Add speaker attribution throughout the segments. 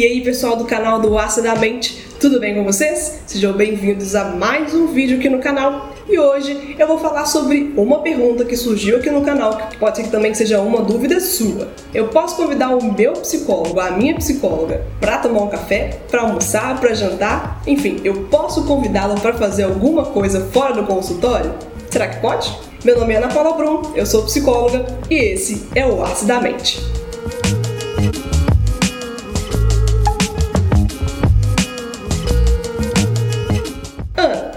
Speaker 1: E aí, pessoal do canal do Acidamente, tudo bem com vocês? Sejam bem-vindos a mais um vídeo aqui no canal. E hoje eu vou falar sobre uma pergunta que surgiu aqui no canal, que pode ser que também seja uma dúvida sua. Eu posso convidar o meu psicólogo, a minha psicóloga, para tomar um café, para almoçar, para jantar? Enfim, eu posso convidá-lo para fazer alguma coisa fora do consultório? Será que pode? Meu nome é Ana Paula Brum, eu sou psicóloga e esse é o Acidamente.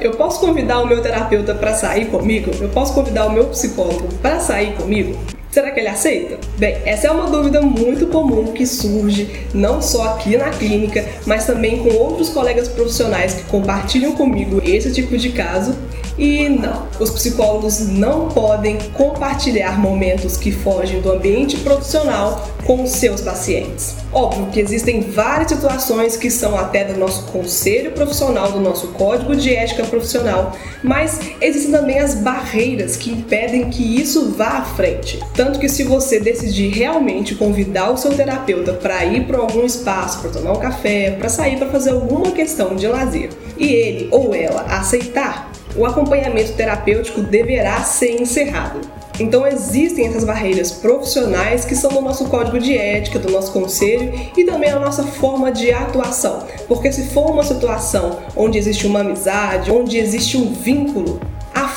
Speaker 1: Eu posso convidar o meu terapeuta para sair comigo? Eu posso convidar o meu psicólogo para sair comigo? Será que ele aceita? Bem, essa é uma dúvida muito comum que surge não só aqui na clínica, mas também com outros colegas profissionais que compartilham comigo esse tipo de caso e não, os psicólogos não podem compartilhar momentos que fogem do ambiente profissional com seus pacientes. Óbvio que existem várias situações que são até do nosso conselho profissional, do nosso código de ética profissional, mas existem também as barreiras que impedem que isso vá à frente. Tanto que se você decidir realmente convidar o seu terapeuta para ir para algum espaço, para tomar um café, para sair para fazer alguma questão de lazer, e ele ou ela aceitar, o acompanhamento terapêutico deverá ser encerrado. Então existem essas barreiras profissionais que são do nosso código de ética, do nosso conselho e também a nossa forma de atuação. Porque se for uma situação onde existe uma amizade, onde existe um vínculo,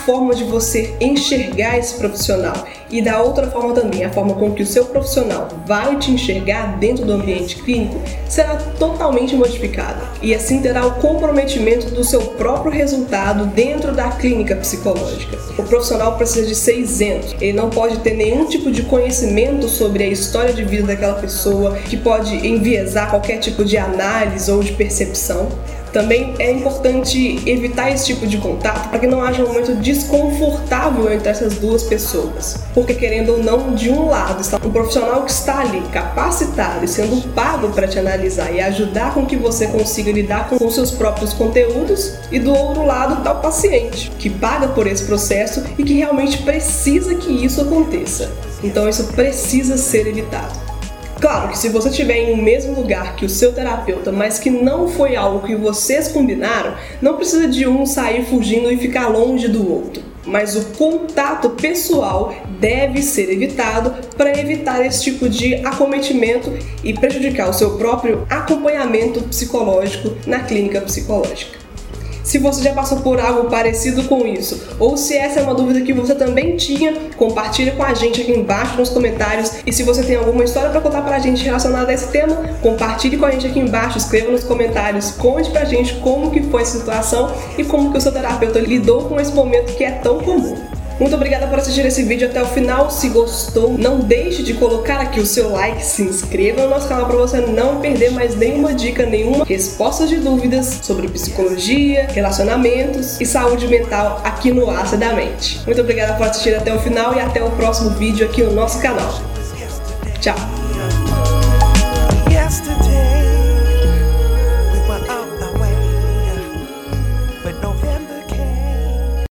Speaker 1: forma de você enxergar esse profissional e da outra forma também, a forma com que o seu profissional vai te enxergar dentro do ambiente clínico será totalmente modificada e assim terá o comprometimento do seu próprio resultado dentro da clínica psicológica. O profissional precisa de ser isento, ele não pode ter nenhum tipo de conhecimento sobre a história de vida daquela pessoa que pode enviesar qualquer tipo de análise ou de percepção. Também é importante evitar esse tipo de contato para que não haja um momento desconfortável entre essas duas pessoas. Porque, querendo ou não, de um lado está um profissional que está ali capacitado e sendo pago para te analisar e ajudar com que você consiga lidar com os seus próprios conteúdos, e do outro lado está o paciente, que paga por esse processo e que realmente precisa que isso aconteça. Então, isso precisa ser evitado. Claro que se você estiver em um mesmo lugar que o seu terapeuta, mas que não foi algo que vocês combinaram, não precisa de um sair fugindo e ficar longe do outro. Mas o contato pessoal deve ser evitado para evitar esse tipo de acometimento e prejudicar o seu próprio acompanhamento psicológico na clínica psicológica se você já passou por algo parecido com isso, ou se essa é uma dúvida que você também tinha, compartilhe com a gente aqui embaixo nos comentários. E se você tem alguma história para contar pra gente relacionada a esse tema, compartilhe com a gente aqui embaixo, escreva nos comentários, conte pra gente como que foi a situação e como que o seu terapeuta lidou com esse momento que é tão comum. Muito obrigada por assistir esse vídeo até o final. Se gostou, não deixe de colocar aqui o seu like, se inscreva no nosso canal para você não perder mais nenhuma dica, nenhuma resposta de dúvidas sobre psicologia, relacionamentos e saúde mental aqui no Acidamente. Muito obrigada por assistir até o final e até o próximo vídeo aqui no nosso canal. Tchau!